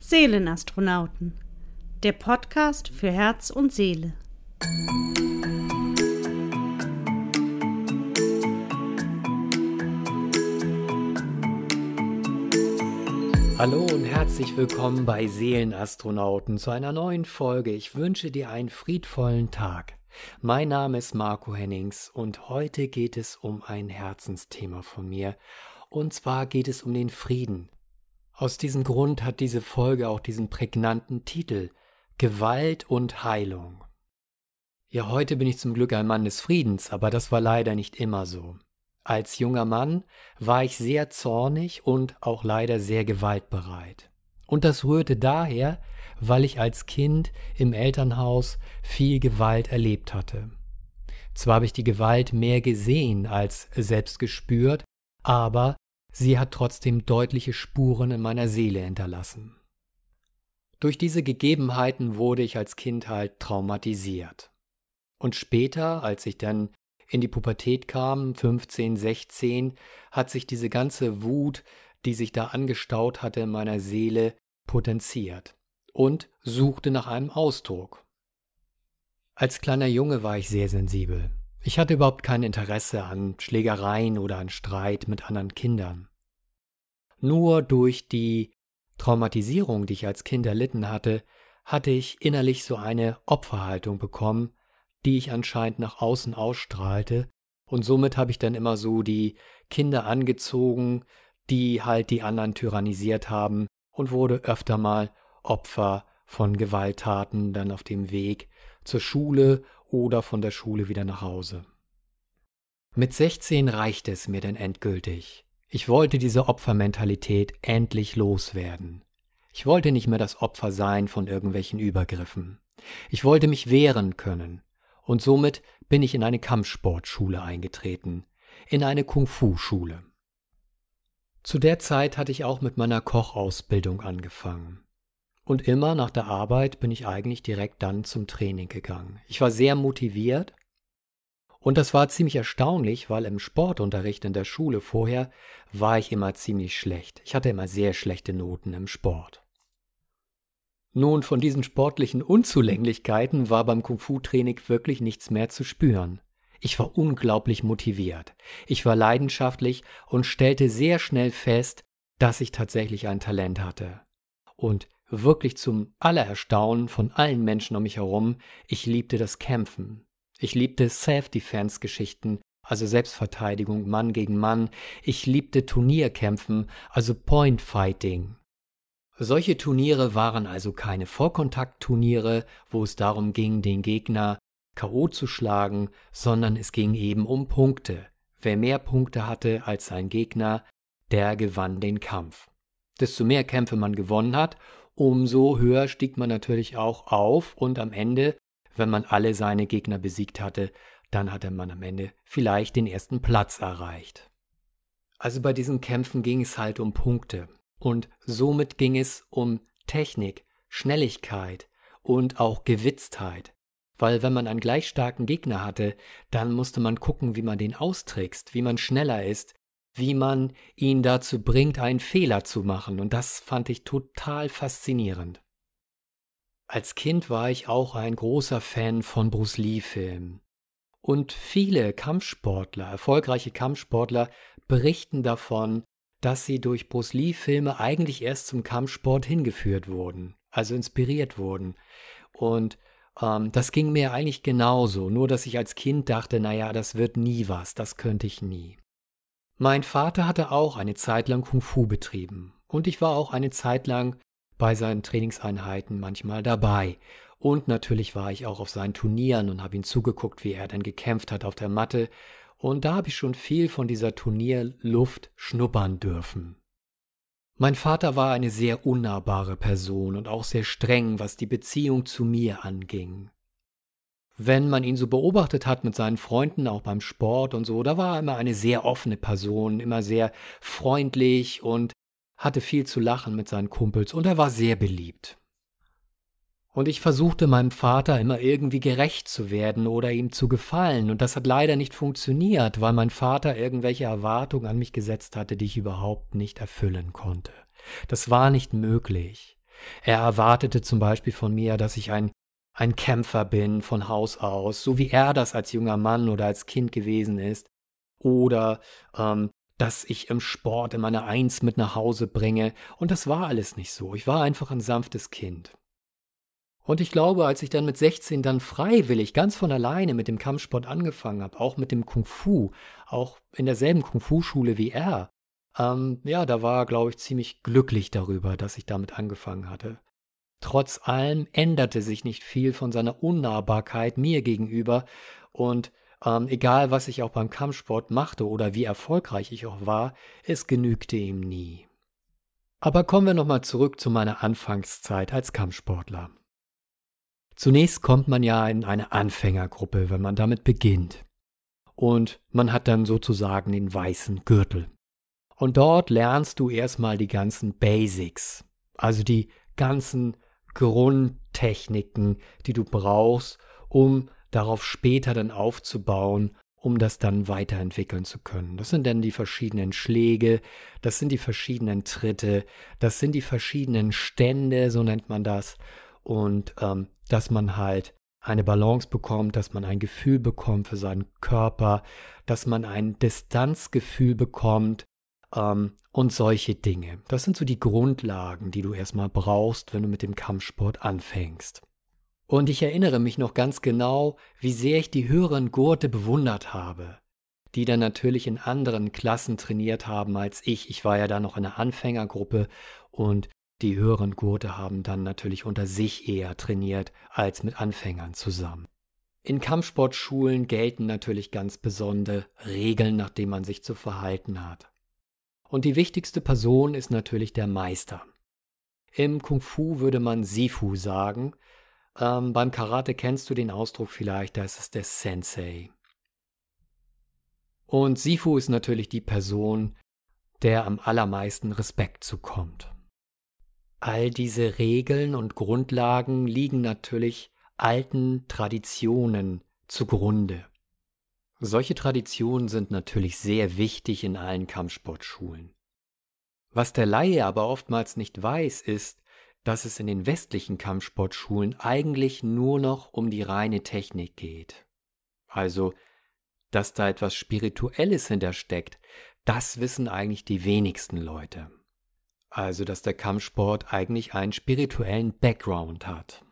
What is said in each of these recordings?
Seelenastronauten, der Podcast für Herz und Seele. Hallo und herzlich willkommen bei Seelenastronauten zu einer neuen Folge. Ich wünsche dir einen friedvollen Tag. Mein Name ist Marco Hennings und heute geht es um ein Herzensthema von mir. Und zwar geht es um den Frieden. Aus diesem Grund hat diese Folge auch diesen prägnanten Titel Gewalt und Heilung. Ja, heute bin ich zum Glück ein Mann des Friedens, aber das war leider nicht immer so. Als junger Mann war ich sehr zornig und auch leider sehr gewaltbereit. Und das rührte daher, weil ich als Kind im Elternhaus viel Gewalt erlebt hatte. Zwar habe ich die Gewalt mehr gesehen als selbst gespürt, aber sie hat trotzdem deutliche Spuren in meiner Seele hinterlassen. Durch diese Gegebenheiten wurde ich als Kind halt traumatisiert. Und später, als ich dann in die Pubertät kam, 15, 16, hat sich diese ganze Wut, die sich da angestaut hatte in meiner Seele, potenziert und suchte nach einem Ausdruck. Als kleiner Junge war ich sehr sensibel. Ich hatte überhaupt kein Interesse an Schlägereien oder an Streit mit anderen Kindern. Nur durch die Traumatisierung, die ich als Kind erlitten hatte, hatte ich innerlich so eine Opferhaltung bekommen, die ich anscheinend nach außen ausstrahlte, und somit habe ich dann immer so die Kinder angezogen, die halt die anderen tyrannisiert haben, und wurde öfter mal Opfer von Gewalttaten dann auf dem Weg zur Schule oder von der Schule wieder nach Hause. Mit 16 reichte es mir denn endgültig. Ich wollte diese Opfermentalität endlich loswerden. Ich wollte nicht mehr das Opfer sein von irgendwelchen Übergriffen. Ich wollte mich wehren können. Und somit bin ich in eine Kampfsportschule eingetreten, in eine Kung-Fu-Schule. Zu der Zeit hatte ich auch mit meiner Kochausbildung angefangen. Und immer nach der Arbeit bin ich eigentlich direkt dann zum Training gegangen. Ich war sehr motiviert und das war ziemlich erstaunlich, weil im Sportunterricht in der Schule vorher war ich immer ziemlich schlecht. Ich hatte immer sehr schlechte Noten im Sport. Nun, von diesen sportlichen Unzulänglichkeiten war beim Kung-Fu-Training wirklich nichts mehr zu spüren. Ich war unglaublich motiviert. Ich war leidenschaftlich und stellte sehr schnell fest, dass ich tatsächlich ein Talent hatte. Und wirklich zum Allererstaunen von allen Menschen um mich herum, ich liebte das Kämpfen. Ich liebte Self-Defense-Geschichten, also Selbstverteidigung, Mann gegen Mann. Ich liebte Turnierkämpfen, also Point-Fighting. Solche Turniere waren also keine Vollkontakt-Turniere, wo es darum ging, den Gegner K.O. zu schlagen, sondern es ging eben um Punkte. Wer mehr Punkte hatte als sein Gegner, der gewann den Kampf. Desto mehr Kämpfe man gewonnen hat, umso höher stieg man natürlich auch auf und am Ende, wenn man alle seine Gegner besiegt hatte, dann hatte man am Ende vielleicht den ersten Platz erreicht. Also bei diesen Kämpfen ging es halt um Punkte und somit ging es um Technik, Schnelligkeit und auch Gewitztheit weil wenn man einen gleich starken Gegner hatte, dann musste man gucken, wie man den austrickst, wie man schneller ist, wie man ihn dazu bringt, einen Fehler zu machen, und das fand ich total faszinierend. Als Kind war ich auch ein großer Fan von Bruce Lee-Filmen. Und viele Kampfsportler, erfolgreiche Kampfsportler, berichten davon, dass sie durch Bruce Lee-Filme eigentlich erst zum Kampfsport hingeführt wurden, also inspiriert wurden. Und ähm, das ging mir eigentlich genauso, nur dass ich als Kind dachte, naja, das wird nie was, das könnte ich nie. Mein Vater hatte auch eine Zeit lang Kung Fu betrieben und ich war auch eine Zeit lang bei seinen Trainingseinheiten manchmal dabei. Und natürlich war ich auch auf seinen Turnieren und habe ihm zugeguckt, wie er dann gekämpft hat auf der Matte. Und da habe ich schon viel von dieser Turnierluft schnuppern dürfen. Mein Vater war eine sehr unnahbare Person und auch sehr streng, was die Beziehung zu mir anging. Wenn man ihn so beobachtet hat mit seinen Freunden, auch beim Sport und so, da war er immer eine sehr offene Person, immer sehr freundlich und hatte viel zu lachen mit seinen Kumpels und er war sehr beliebt. Und ich versuchte meinem Vater immer irgendwie gerecht zu werden oder ihm zu gefallen, und das hat leider nicht funktioniert, weil mein Vater irgendwelche Erwartungen an mich gesetzt hatte, die ich überhaupt nicht erfüllen konnte. Das war nicht möglich. Er erwartete zum Beispiel von mir, dass ich ein, ein Kämpfer bin von Haus aus, so wie er das als junger Mann oder als Kind gewesen ist. Oder ähm, dass ich im Sport in meine Eins mit nach Hause bringe. Und das war alles nicht so. Ich war einfach ein sanftes Kind. Und ich glaube, als ich dann mit 16 dann freiwillig, ganz von alleine mit dem Kampfsport angefangen habe, auch mit dem Kung Fu, auch in derselben Kung Fu-Schule wie er, ähm, ja, da war, glaube ich, ziemlich glücklich darüber, dass ich damit angefangen hatte. Trotz allem änderte sich nicht viel von seiner Unnahbarkeit mir gegenüber und ähm, egal, was ich auch beim Kampfsport machte oder wie erfolgreich ich auch war, es genügte ihm nie. Aber kommen wir nochmal zurück zu meiner Anfangszeit als Kampfsportler. Zunächst kommt man ja in eine Anfängergruppe, wenn man damit beginnt. Und man hat dann sozusagen den weißen Gürtel. Und dort lernst du erstmal die ganzen Basics, also die ganzen Grundtechniken, die du brauchst, um darauf später dann aufzubauen, um das dann weiterentwickeln zu können. Das sind dann die verschiedenen Schläge, das sind die verschiedenen Tritte, das sind die verschiedenen Stände, so nennt man das. Und ähm, dass man halt eine Balance bekommt, dass man ein Gefühl bekommt für seinen Körper, dass man ein Distanzgefühl bekommt ähm, und solche Dinge. Das sind so die Grundlagen, die du erstmal brauchst, wenn du mit dem Kampfsport anfängst. Und ich erinnere mich noch ganz genau, wie sehr ich die höheren Gurte bewundert habe, die dann natürlich in anderen Klassen trainiert haben als ich. Ich war ja da noch in einer Anfängergruppe und die höheren Gurte haben dann natürlich unter sich eher trainiert als mit Anfängern zusammen. In Kampfsportschulen gelten natürlich ganz besondere Regeln, nach denen man sich zu verhalten hat. Und die wichtigste Person ist natürlich der Meister. Im Kung Fu würde man Sifu sagen, ähm, beim Karate kennst du den Ausdruck vielleicht, da ist es der Sensei. Und Sifu ist natürlich die Person, der am allermeisten Respekt zukommt. All diese Regeln und Grundlagen liegen natürlich alten Traditionen zugrunde. Solche Traditionen sind natürlich sehr wichtig in allen Kampfsportschulen. Was der Laie aber oftmals nicht weiß, ist, dass es in den westlichen Kampfsportschulen eigentlich nur noch um die reine Technik geht. Also, dass da etwas Spirituelles hintersteckt, das wissen eigentlich die wenigsten Leute. Also, dass der Kampfsport eigentlich einen spirituellen Background hat.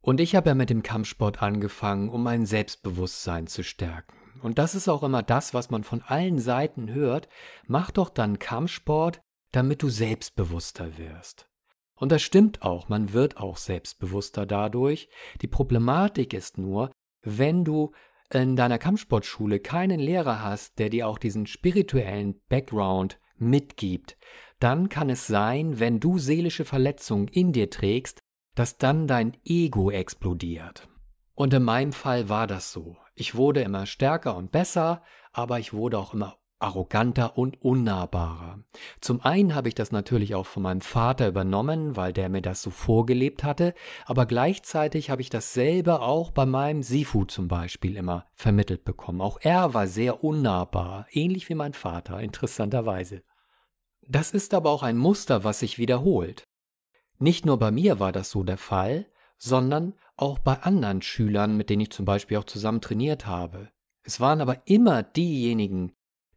Und ich habe ja mit dem Kampfsport angefangen, um mein Selbstbewusstsein zu stärken. Und das ist auch immer das, was man von allen Seiten hört. Mach doch dann Kampfsport, damit du selbstbewusster wirst. Und das stimmt auch, man wird auch selbstbewusster dadurch. Die Problematik ist nur, wenn du in deiner Kampfsportschule keinen Lehrer hast, der dir auch diesen spirituellen Background mitgibt, dann kann es sein, wenn du seelische Verletzungen in dir trägst, dass dann dein Ego explodiert. Und in meinem Fall war das so. Ich wurde immer stärker und besser, aber ich wurde auch immer arroganter und unnahbarer. Zum einen habe ich das natürlich auch von meinem Vater übernommen, weil der mir das so vorgelebt hatte, aber gleichzeitig habe ich dasselbe auch bei meinem Sifu zum Beispiel immer vermittelt bekommen. Auch er war sehr unnahbar, ähnlich wie mein Vater, interessanterweise. Das ist aber auch ein Muster, was sich wiederholt. Nicht nur bei mir war das so der Fall, sondern auch bei anderen Schülern, mit denen ich zum Beispiel auch zusammen trainiert habe. Es waren aber immer diejenigen,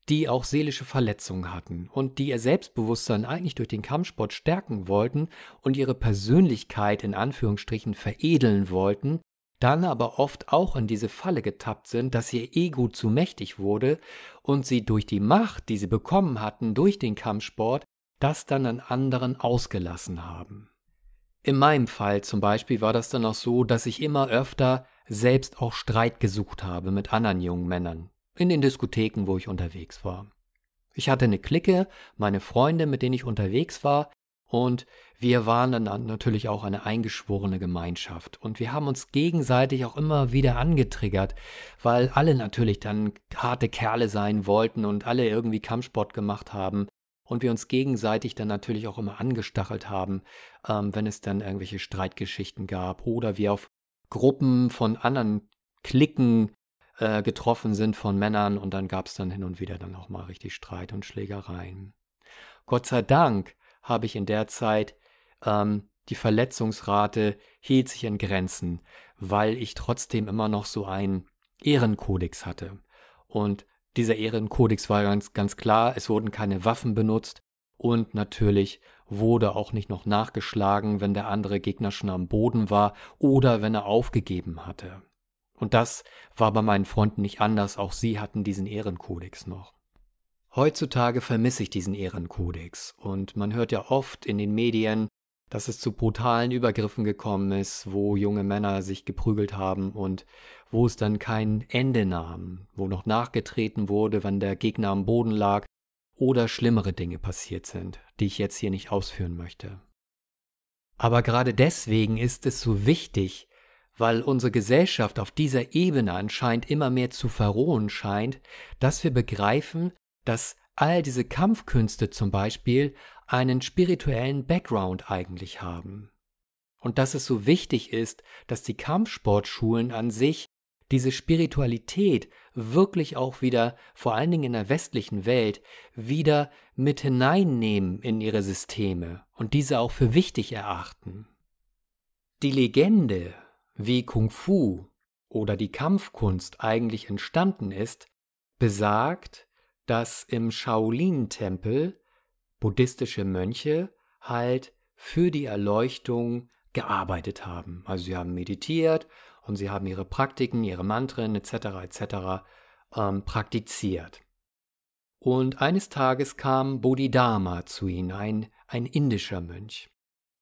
die auch seelische Verletzungen hatten und die ihr Selbstbewusstsein eigentlich durch den Kampfsport stärken wollten und ihre Persönlichkeit in Anführungsstrichen veredeln wollten, dann aber oft auch in diese Falle getappt sind, dass ihr Ego zu mächtig wurde und sie durch die Macht, die sie bekommen hatten durch den Kampfsport, das dann an anderen ausgelassen haben. In meinem Fall zum Beispiel war das dann auch so, dass ich immer öfter selbst auch Streit gesucht habe mit anderen jungen Männern, in den Diskotheken, wo ich unterwegs war. Ich hatte eine Clique, meine Freunde, mit denen ich unterwegs war, und wir waren dann natürlich auch eine eingeschworene Gemeinschaft. Und wir haben uns gegenseitig auch immer wieder angetriggert, weil alle natürlich dann harte Kerle sein wollten und alle irgendwie Kampfsport gemacht haben. Und wir uns gegenseitig dann natürlich auch immer angestachelt haben, ähm, wenn es dann irgendwelche Streitgeschichten gab oder wir auf Gruppen von anderen Klicken äh, getroffen sind von Männern und dann gab es dann hin und wieder dann auch mal richtig Streit und Schlägereien. Gott sei Dank habe ich in der Zeit ähm, die Verletzungsrate hielt sich in Grenzen, weil ich trotzdem immer noch so einen Ehrenkodex hatte. Und dieser Ehrenkodex war ganz, ganz klar, es wurden keine Waffen benutzt und natürlich wurde auch nicht noch nachgeschlagen, wenn der andere Gegner schon am Boden war oder wenn er aufgegeben hatte. Und das war bei meinen Freunden nicht anders, auch sie hatten diesen Ehrenkodex noch. Heutzutage vermisse ich diesen Ehrenkodex und man hört ja oft in den Medien, dass es zu brutalen Übergriffen gekommen ist, wo junge Männer sich geprügelt haben und wo es dann kein Ende nahm, wo noch nachgetreten wurde, wenn der Gegner am Boden lag oder schlimmere Dinge passiert sind, die ich jetzt hier nicht ausführen möchte. Aber gerade deswegen ist es so wichtig, weil unsere Gesellschaft auf dieser Ebene anscheinend immer mehr zu verrohen scheint, dass wir begreifen, dass all diese Kampfkünste zum Beispiel einen spirituellen Background eigentlich haben. Und dass es so wichtig ist, dass die Kampfsportschulen an sich diese Spiritualität wirklich auch wieder, vor allen Dingen in der westlichen Welt, wieder mit hineinnehmen in ihre Systeme und diese auch für wichtig erachten. Die Legende, wie Kung Fu oder die Kampfkunst eigentlich entstanden ist, besagt, dass im Shaolin-Tempel buddhistische Mönche halt für die Erleuchtung gearbeitet haben. Also sie haben meditiert und sie haben ihre Praktiken, ihre Mantren etc. etc. Ähm, praktiziert. Und eines Tages kam Bodhidharma zu ihnen, ein, ein indischer Mönch.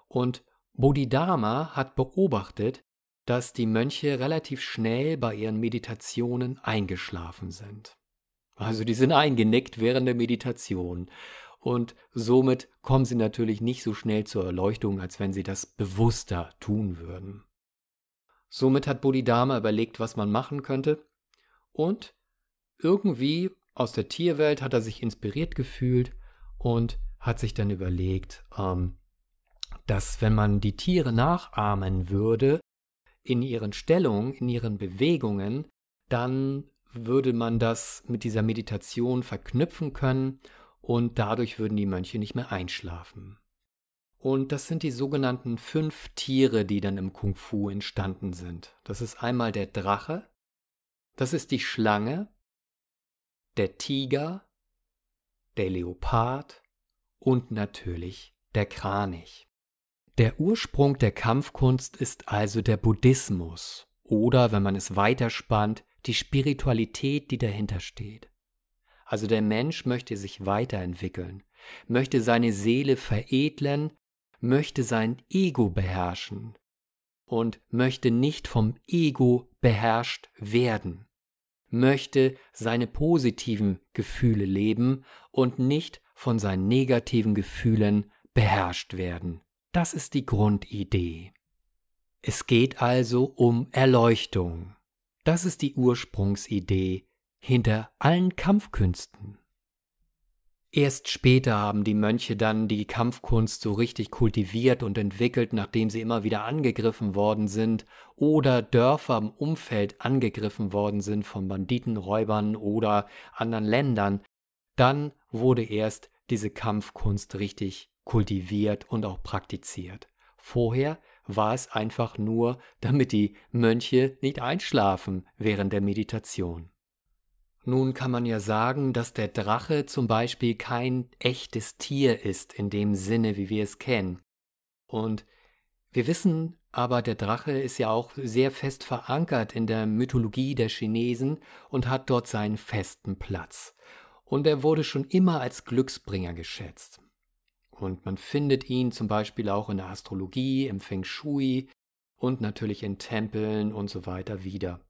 Und Bodhidharma hat beobachtet, dass die Mönche relativ schnell bei ihren Meditationen eingeschlafen sind. Also die sind eingenickt während der Meditation. Und somit kommen sie natürlich nicht so schnell zur Erleuchtung, als wenn sie das bewusster tun würden. Somit hat Bodhidharma überlegt, was man machen könnte. Und irgendwie aus der Tierwelt hat er sich inspiriert gefühlt und hat sich dann überlegt, ähm, dass wenn man die Tiere nachahmen würde, in ihren Stellungen, in ihren Bewegungen, dann würde man das mit dieser Meditation verknüpfen können und dadurch würden die Mönche nicht mehr einschlafen. Und das sind die sogenannten fünf Tiere, die dann im Kung Fu entstanden sind. Das ist einmal der Drache, das ist die Schlange, der Tiger, der Leopard und natürlich der Kranich. Der Ursprung der Kampfkunst ist also der Buddhismus oder, wenn man es weiterspannt, die Spiritualität, die dahinter steht. Also der Mensch möchte sich weiterentwickeln, möchte seine Seele veredlen möchte sein Ego beherrschen und möchte nicht vom Ego beherrscht werden, möchte seine positiven Gefühle leben und nicht von seinen negativen Gefühlen beherrscht werden. Das ist die Grundidee. Es geht also um Erleuchtung. Das ist die Ursprungsidee hinter allen Kampfkünsten. Erst später haben die Mönche dann die Kampfkunst so richtig kultiviert und entwickelt, nachdem sie immer wieder angegriffen worden sind oder Dörfer im Umfeld angegriffen worden sind von Banditen, Räubern oder anderen Ländern. Dann wurde erst diese Kampfkunst richtig kultiviert und auch praktiziert. Vorher war es einfach nur, damit die Mönche nicht einschlafen während der Meditation. Nun kann man ja sagen, dass der Drache zum Beispiel kein echtes Tier ist in dem Sinne, wie wir es kennen. Und wir wissen aber, der Drache ist ja auch sehr fest verankert in der Mythologie der Chinesen und hat dort seinen festen Platz. Und er wurde schon immer als Glücksbringer geschätzt. Und man findet ihn zum Beispiel auch in der Astrologie, im Feng Shui und natürlich in Tempeln und so weiter wieder.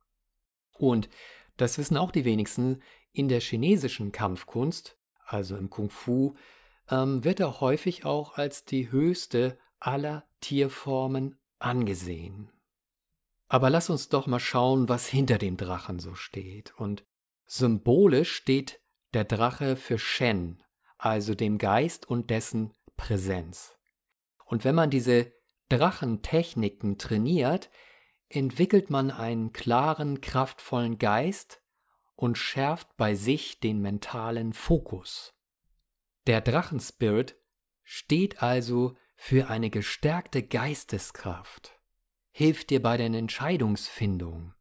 Und das wissen auch die wenigsten. In der chinesischen Kampfkunst, also im Kung Fu, ähm, wird er häufig auch als die höchste aller Tierformen angesehen. Aber lass uns doch mal schauen, was hinter dem Drachen so steht. Und symbolisch steht der Drache für Shen, also dem Geist und dessen Präsenz. Und wenn man diese Drachentechniken trainiert, entwickelt man einen klaren, kraftvollen Geist und schärft bei sich den mentalen Fokus. Der Drachenspirit steht also für eine gestärkte Geisteskraft, hilft dir bei deiner Entscheidungsfindung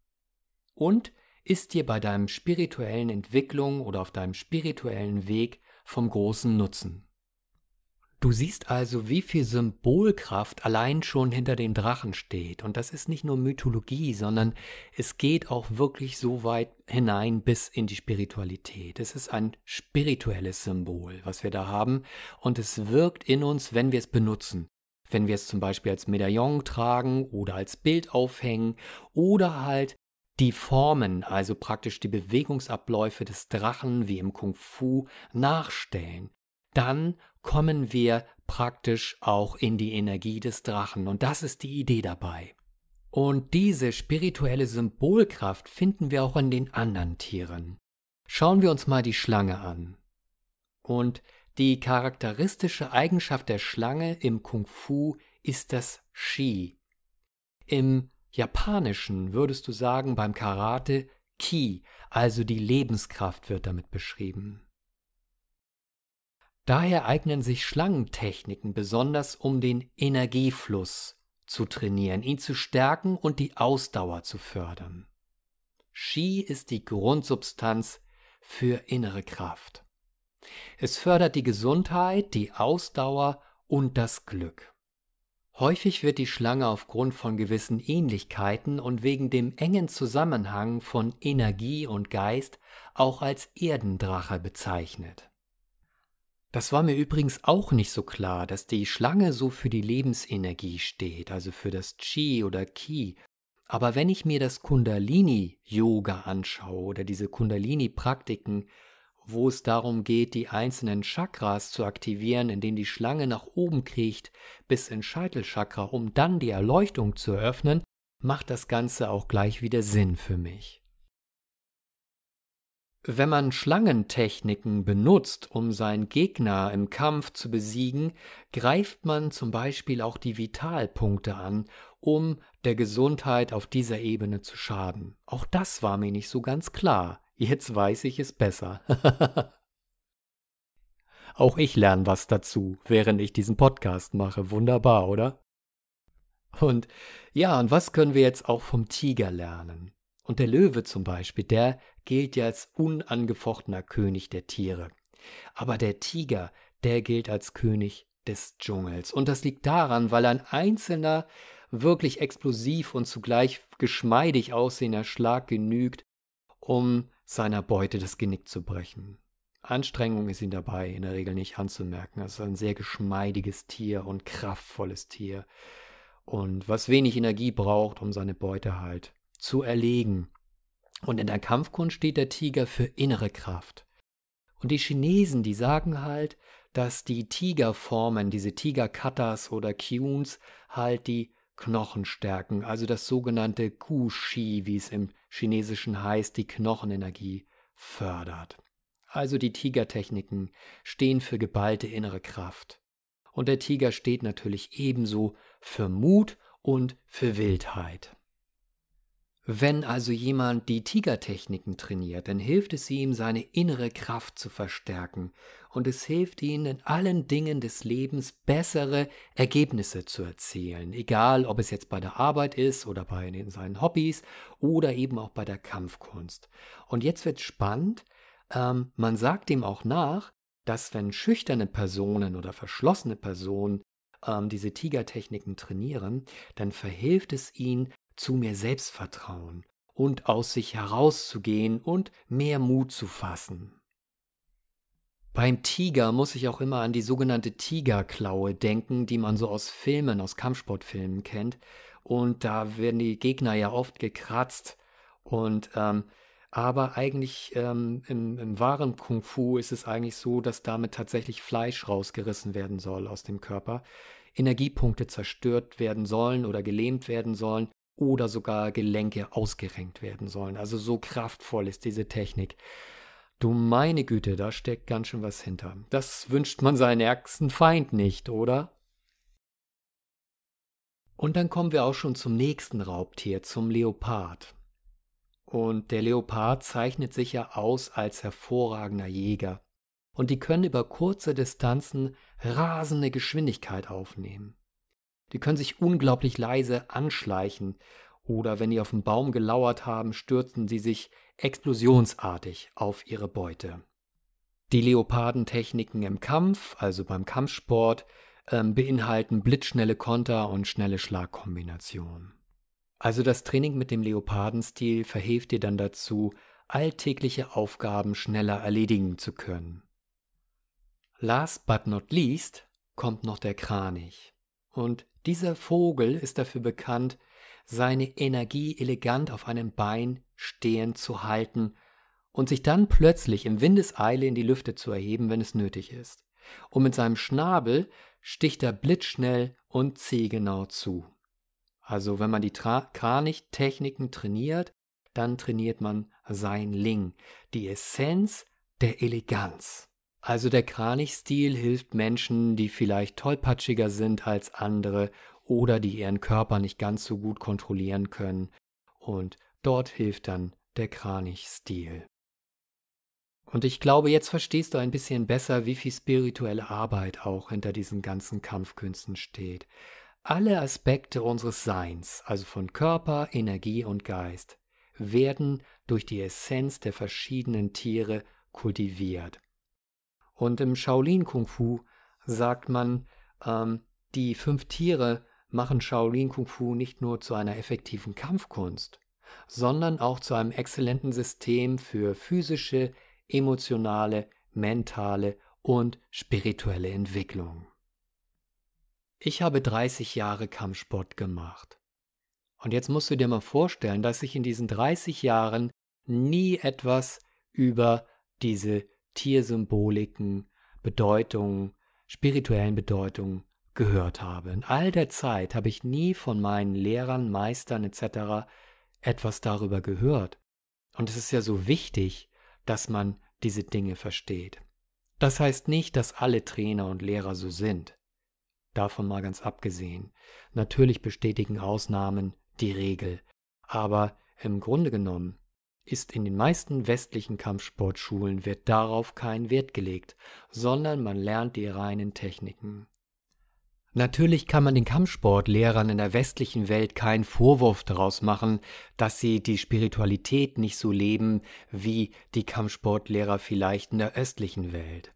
und ist dir bei deinem spirituellen Entwicklung oder auf deinem spirituellen Weg vom großen Nutzen. Du siehst also, wie viel Symbolkraft allein schon hinter dem Drachen steht. Und das ist nicht nur Mythologie, sondern es geht auch wirklich so weit hinein bis in die Spiritualität. Es ist ein spirituelles Symbol, was wir da haben. Und es wirkt in uns, wenn wir es benutzen. Wenn wir es zum Beispiel als Medaillon tragen oder als Bild aufhängen oder halt die Formen, also praktisch die Bewegungsabläufe des Drachen wie im Kung Fu nachstellen dann kommen wir praktisch auch in die Energie des Drachen. Und das ist die Idee dabei. Und diese spirituelle Symbolkraft finden wir auch in den anderen Tieren. Schauen wir uns mal die Schlange an. Und die charakteristische Eigenschaft der Schlange im Kung Fu ist das Shi. Im Japanischen würdest du sagen beim Karate Ki, also die Lebenskraft wird damit beschrieben. Daher eignen sich Schlangentechniken besonders, um den Energiefluss zu trainieren, ihn zu stärken und die Ausdauer zu fördern. Qi ist die Grundsubstanz für innere Kraft. Es fördert die Gesundheit, die Ausdauer und das Glück. Häufig wird die Schlange aufgrund von gewissen Ähnlichkeiten und wegen dem engen Zusammenhang von Energie und Geist auch als Erdendrache bezeichnet. Das war mir übrigens auch nicht so klar, dass die Schlange so für die Lebensenergie steht, also für das Chi oder Ki. Aber wenn ich mir das Kundalini-Yoga anschaue oder diese Kundalini-Praktiken, wo es darum geht, die einzelnen Chakras zu aktivieren, in denen die Schlange nach oben kriecht bis ins Scheitelchakra, um dann die Erleuchtung zu eröffnen, macht das Ganze auch gleich wieder Sinn für mich. Wenn man Schlangentechniken benutzt, um seinen Gegner im Kampf zu besiegen, greift man zum Beispiel auch die Vitalpunkte an, um der Gesundheit auf dieser Ebene zu schaden. Auch das war mir nicht so ganz klar. Jetzt weiß ich es besser. auch ich lerne was dazu, während ich diesen Podcast mache. Wunderbar, oder? Und ja, und was können wir jetzt auch vom Tiger lernen? Und der Löwe zum Beispiel, der gilt ja als unangefochtener König der Tiere. Aber der Tiger, der gilt als König des Dschungels. Und das liegt daran, weil ein einzelner, wirklich explosiv und zugleich geschmeidig aussehender Schlag genügt, um seiner Beute das Genick zu brechen. Anstrengung ist ihm dabei in der Regel nicht anzumerken. Es ist ein sehr geschmeidiges Tier und kraftvolles Tier. Und was wenig Energie braucht, um seine Beute halt zu erlegen. Und in der Kampfkunst steht der Tiger für innere Kraft. Und die Chinesen, die sagen halt, dass die Tigerformen, diese Tigerkatas oder Kyuns, halt die Knochen stärken, also das sogenannte Ku-Shi, wie es im Chinesischen heißt, die Knochenenergie fördert. Also die Tigertechniken stehen für geballte innere Kraft. Und der Tiger steht natürlich ebenso für Mut und für Wildheit. Wenn also jemand die Tigertechniken trainiert, dann hilft es ihm, seine innere Kraft zu verstärken. Und es hilft ihm in allen Dingen des Lebens bessere Ergebnisse zu erzielen, egal ob es jetzt bei der Arbeit ist oder bei seinen Hobbys oder eben auch bei der Kampfkunst. Und jetzt wird spannend, ähm, man sagt ihm auch nach, dass wenn schüchterne Personen oder verschlossene Personen ähm, diese Tigertechniken trainieren, dann verhilft es ihnen, zu mehr Selbstvertrauen und aus sich herauszugehen und mehr Mut zu fassen. Beim Tiger muss ich auch immer an die sogenannte Tigerklaue denken, die man so aus Filmen, aus Kampfsportfilmen kennt. Und da werden die Gegner ja oft gekratzt. Und ähm, aber eigentlich ähm, im, im wahren Kung Fu ist es eigentlich so, dass damit tatsächlich Fleisch rausgerissen werden soll aus dem Körper, Energiepunkte zerstört werden sollen oder gelähmt werden sollen oder sogar Gelenke ausgerenkt werden sollen. Also so kraftvoll ist diese Technik. Du meine Güte, da steckt ganz schön was hinter. Das wünscht man seinen ärgsten Feind nicht, oder? Und dann kommen wir auch schon zum nächsten Raubtier, zum Leopard. Und der Leopard zeichnet sich ja aus als hervorragender Jäger. und die können über kurze Distanzen rasende Geschwindigkeit aufnehmen. Die können sich unglaublich leise anschleichen oder wenn die auf dem Baum gelauert haben, stürzen sie sich explosionsartig auf ihre Beute. Die Leopardentechniken im Kampf, also beim Kampfsport, ähm, beinhalten blitzschnelle Konter und schnelle Schlagkombinationen. Also das Training mit dem Leopardenstil verhilft dir dann dazu, alltägliche Aufgaben schneller erledigen zu können. Last but not least kommt noch der Kranich. Und dieser Vogel ist dafür bekannt, seine Energie elegant auf einem Bein stehend zu halten und sich dann plötzlich im Windeseile in die Lüfte zu erheben, wenn es nötig ist. Und mit seinem Schnabel sticht er blitzschnell und zielgenau zu. Also wenn man die Kranich-Techniken trainiert, dann trainiert man sein Ling, die Essenz der Eleganz. Also der Kranich-Stil hilft Menschen, die vielleicht tollpatschiger sind als andere oder die ihren Körper nicht ganz so gut kontrollieren können. Und dort hilft dann der Kranich-Stil. Und ich glaube, jetzt verstehst du ein bisschen besser, wie viel spirituelle Arbeit auch hinter diesen ganzen Kampfkünsten steht. Alle Aspekte unseres Seins, also von Körper, Energie und Geist, werden durch die Essenz der verschiedenen Tiere kultiviert. Und im Shaolin Kung Fu sagt man, ähm, die fünf Tiere machen Shaolin Kung Fu nicht nur zu einer effektiven Kampfkunst, sondern auch zu einem exzellenten System für physische, emotionale, mentale und spirituelle Entwicklung. Ich habe 30 Jahre Kampfsport gemacht. Und jetzt musst du dir mal vorstellen, dass ich in diesen 30 Jahren nie etwas über diese Tiersymboliken, Bedeutungen, spirituellen Bedeutungen gehört habe. In all der Zeit habe ich nie von meinen Lehrern, Meistern etc. etwas darüber gehört. Und es ist ja so wichtig, dass man diese Dinge versteht. Das heißt nicht, dass alle Trainer und Lehrer so sind. Davon mal ganz abgesehen. Natürlich bestätigen Ausnahmen die Regel. Aber im Grunde genommen ist in den meisten westlichen Kampfsportschulen wird darauf kein Wert gelegt, sondern man lernt die reinen Techniken. Natürlich kann man den Kampfsportlehrern in der westlichen Welt keinen Vorwurf daraus machen, dass sie die Spiritualität nicht so leben wie die Kampfsportlehrer vielleicht in der östlichen Welt.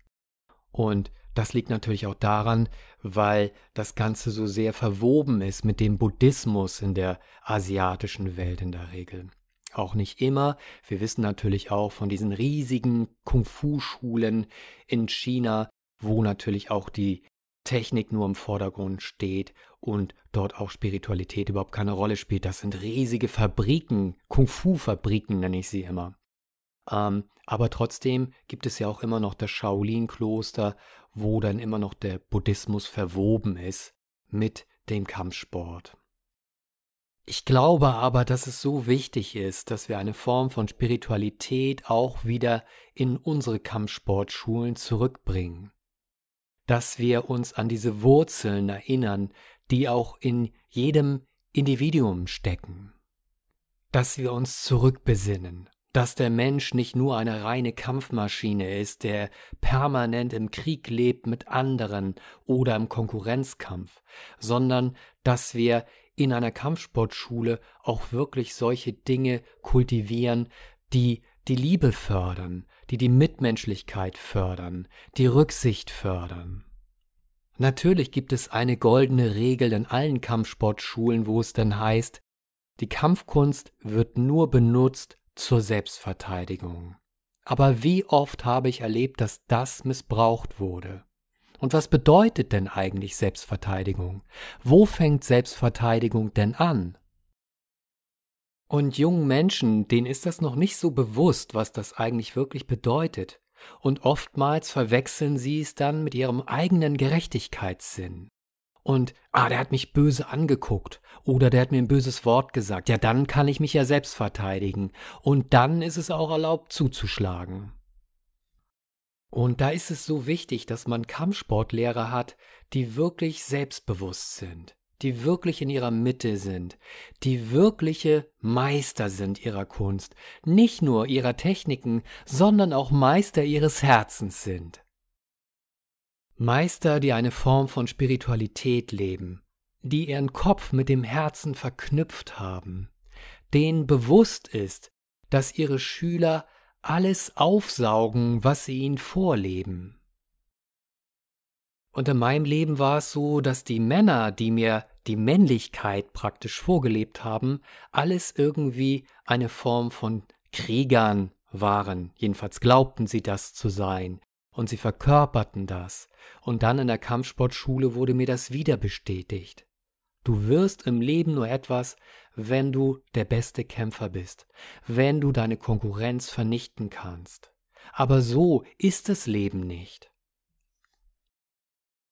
Und das liegt natürlich auch daran, weil das Ganze so sehr verwoben ist mit dem Buddhismus in der asiatischen Welt in der Regel. Auch nicht immer. Wir wissen natürlich auch von diesen riesigen Kung-Fu-Schulen in China, wo natürlich auch die Technik nur im Vordergrund steht und dort auch Spiritualität überhaupt keine Rolle spielt. Das sind riesige Fabriken, Kung-Fu-Fabriken nenne ich sie immer. Ähm, aber trotzdem gibt es ja auch immer noch das Shaolin-Kloster, wo dann immer noch der Buddhismus verwoben ist mit dem Kampfsport. Ich glaube aber, dass es so wichtig ist, dass wir eine Form von Spiritualität auch wieder in unsere Kampfsportschulen zurückbringen. Dass wir uns an diese Wurzeln erinnern, die auch in jedem Individuum stecken, dass wir uns zurückbesinnen, dass der Mensch nicht nur eine reine Kampfmaschine ist, der permanent im Krieg lebt mit anderen oder im Konkurrenzkampf, sondern dass wir in einer Kampfsportschule auch wirklich solche Dinge kultivieren, die die Liebe fördern, die die Mitmenschlichkeit fördern, die Rücksicht fördern. Natürlich gibt es eine goldene Regel in allen Kampfsportschulen, wo es dann heißt, die Kampfkunst wird nur benutzt zur Selbstverteidigung. Aber wie oft habe ich erlebt, dass das missbraucht wurde? Und was bedeutet denn eigentlich Selbstverteidigung? Wo fängt Selbstverteidigung denn an? Und jungen Menschen, denen ist das noch nicht so bewusst, was das eigentlich wirklich bedeutet. Und oftmals verwechseln sie es dann mit ihrem eigenen Gerechtigkeitssinn. Und, ah, der hat mich böse angeguckt oder der hat mir ein böses Wort gesagt. Ja, dann kann ich mich ja selbst verteidigen. Und dann ist es auch erlaubt zuzuschlagen. Und da ist es so wichtig, dass man Kampfsportlehrer hat, die wirklich selbstbewusst sind die wirklich in ihrer Mitte sind, die wirkliche Meister sind ihrer Kunst, nicht nur ihrer Techniken, sondern auch Meister ihres Herzens sind. Meister, die eine Form von Spiritualität leben, die ihren Kopf mit dem Herzen verknüpft haben, denen bewusst ist, dass ihre Schüler alles aufsaugen, was sie ihnen vorleben. Und in meinem Leben war es so, dass die Männer, die mir die Männlichkeit praktisch vorgelebt haben, alles irgendwie eine Form von Kriegern waren, jedenfalls glaubten sie das zu sein, und sie verkörperten das, und dann in der Kampfsportschule wurde mir das wieder bestätigt. Du wirst im Leben nur etwas, wenn du der beste Kämpfer bist, wenn du deine Konkurrenz vernichten kannst. Aber so ist das Leben nicht.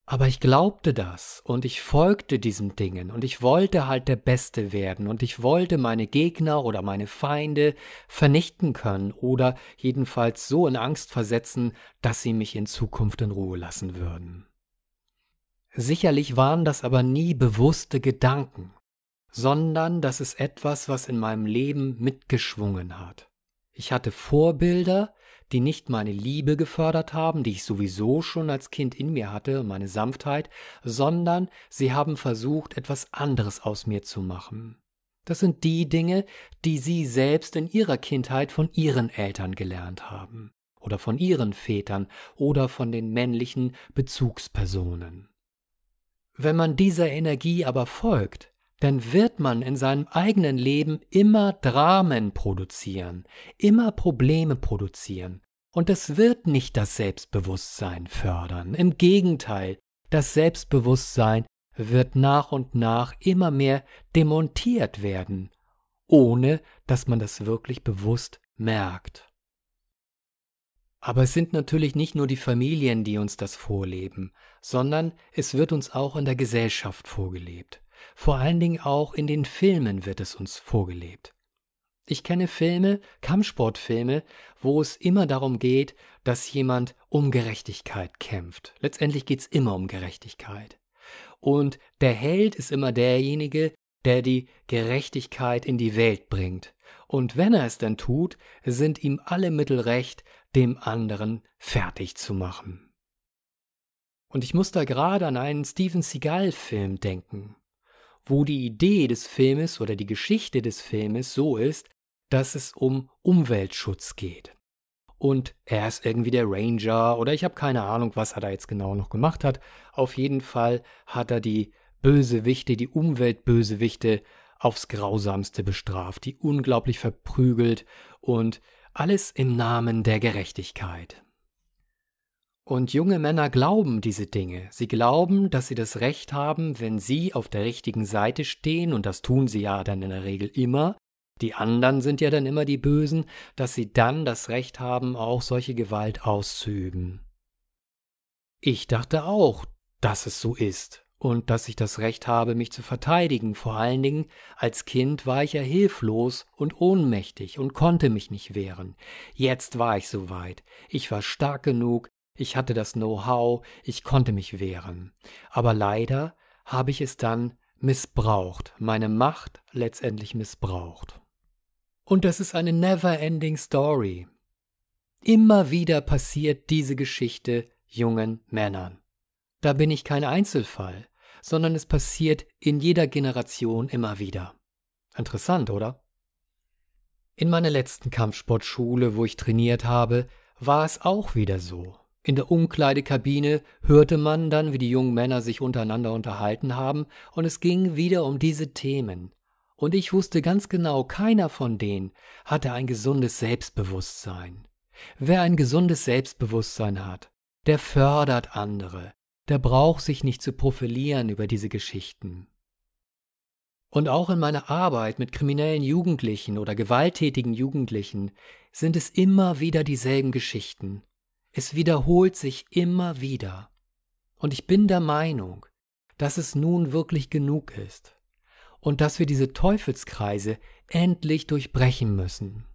Aber ich glaubte das und ich folgte diesen Dingen und ich wollte halt der Beste werden und ich wollte meine Gegner oder meine Feinde vernichten können oder jedenfalls so in Angst versetzen, dass sie mich in Zukunft in Ruhe lassen würden. Sicherlich waren das aber nie bewusste Gedanken, sondern das ist etwas, was in meinem Leben mitgeschwungen hat. Ich hatte Vorbilder, die nicht meine Liebe gefördert haben, die ich sowieso schon als Kind in mir hatte, meine Sanftheit, sondern sie haben versucht, etwas anderes aus mir zu machen. Das sind die Dinge, die sie selbst in ihrer Kindheit von ihren Eltern gelernt haben oder von ihren Vätern oder von den männlichen Bezugspersonen. Wenn man dieser Energie aber folgt, dann wird man in seinem eigenen Leben immer Dramen produzieren, immer Probleme produzieren. Und es wird nicht das Selbstbewusstsein fördern. Im Gegenteil, das Selbstbewusstsein wird nach und nach immer mehr demontiert werden, ohne dass man das wirklich bewusst merkt. Aber es sind natürlich nicht nur die Familien, die uns das vorleben, sondern es wird uns auch in der Gesellschaft vorgelebt. Vor allen Dingen auch in den Filmen wird es uns vorgelebt. Ich kenne Filme, Kampfsportfilme, wo es immer darum geht, dass jemand um Gerechtigkeit kämpft. Letztendlich geht es immer um Gerechtigkeit. Und der Held ist immer derjenige, der die Gerechtigkeit in die Welt bringt. Und wenn er es dann tut, sind ihm alle Mittel recht, dem anderen fertig zu machen. Und ich muss da gerade an einen Steven Seagal-Film denken wo die Idee des Filmes oder die Geschichte des Filmes so ist, dass es um Umweltschutz geht. Und er ist irgendwie der Ranger oder ich habe keine Ahnung, was er da jetzt genau noch gemacht hat. Auf jeden Fall hat er die Bösewichte, die Umweltbösewichte aufs grausamste bestraft, die unglaublich verprügelt und alles im Namen der Gerechtigkeit. Und junge Männer glauben diese Dinge. Sie glauben, dass sie das Recht haben, wenn sie auf der richtigen Seite stehen, und das tun sie ja dann in der Regel immer, die anderen sind ja dann immer die Bösen, dass sie dann das Recht haben, auch solche Gewalt auszuüben. Ich dachte auch, dass es so ist und dass ich das Recht habe, mich zu verteidigen. Vor allen Dingen als Kind war ich ja hilflos und ohnmächtig und konnte mich nicht wehren. Jetzt war ich soweit. Ich war stark genug, ich hatte das Know-how, ich konnte mich wehren. Aber leider habe ich es dann missbraucht, meine Macht letztendlich missbraucht. Und das ist eine never-ending Story. Immer wieder passiert diese Geschichte jungen Männern. Da bin ich kein Einzelfall, sondern es passiert in jeder Generation immer wieder. Interessant, oder? In meiner letzten Kampfsportschule, wo ich trainiert habe, war es auch wieder so. In der Umkleidekabine hörte man dann, wie die jungen Männer sich untereinander unterhalten haben, und es ging wieder um diese Themen. Und ich wusste ganz genau, keiner von denen hatte ein gesundes Selbstbewusstsein. Wer ein gesundes Selbstbewusstsein hat, der fördert andere, der braucht sich nicht zu profilieren über diese Geschichten. Und auch in meiner Arbeit mit kriminellen Jugendlichen oder gewalttätigen Jugendlichen sind es immer wieder dieselben Geschichten. Es wiederholt sich immer wieder. Und ich bin der Meinung, dass es nun wirklich genug ist und dass wir diese Teufelskreise endlich durchbrechen müssen.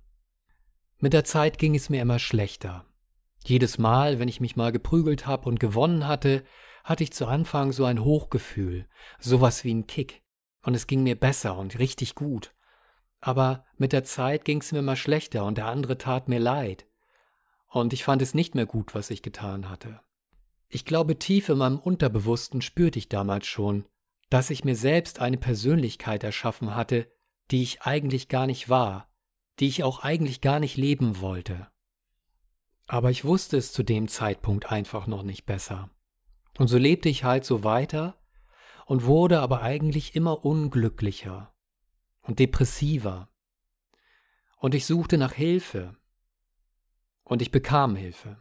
Mit der Zeit ging es mir immer schlechter. Jedes Mal, wenn ich mich mal geprügelt habe und gewonnen hatte, hatte ich zu Anfang so ein Hochgefühl, sowas wie ein Kick, und es ging mir besser und richtig gut. Aber mit der Zeit ging es mir immer schlechter und der andere tat mir leid und ich fand es nicht mehr gut, was ich getan hatte. Ich glaube, tief in meinem Unterbewussten spürte ich damals schon, dass ich mir selbst eine Persönlichkeit erschaffen hatte, die ich eigentlich gar nicht war, die ich auch eigentlich gar nicht leben wollte. Aber ich wusste es zu dem Zeitpunkt einfach noch nicht besser. Und so lebte ich halt so weiter und wurde aber eigentlich immer unglücklicher und depressiver. Und ich suchte nach Hilfe. Und ich bekam Hilfe.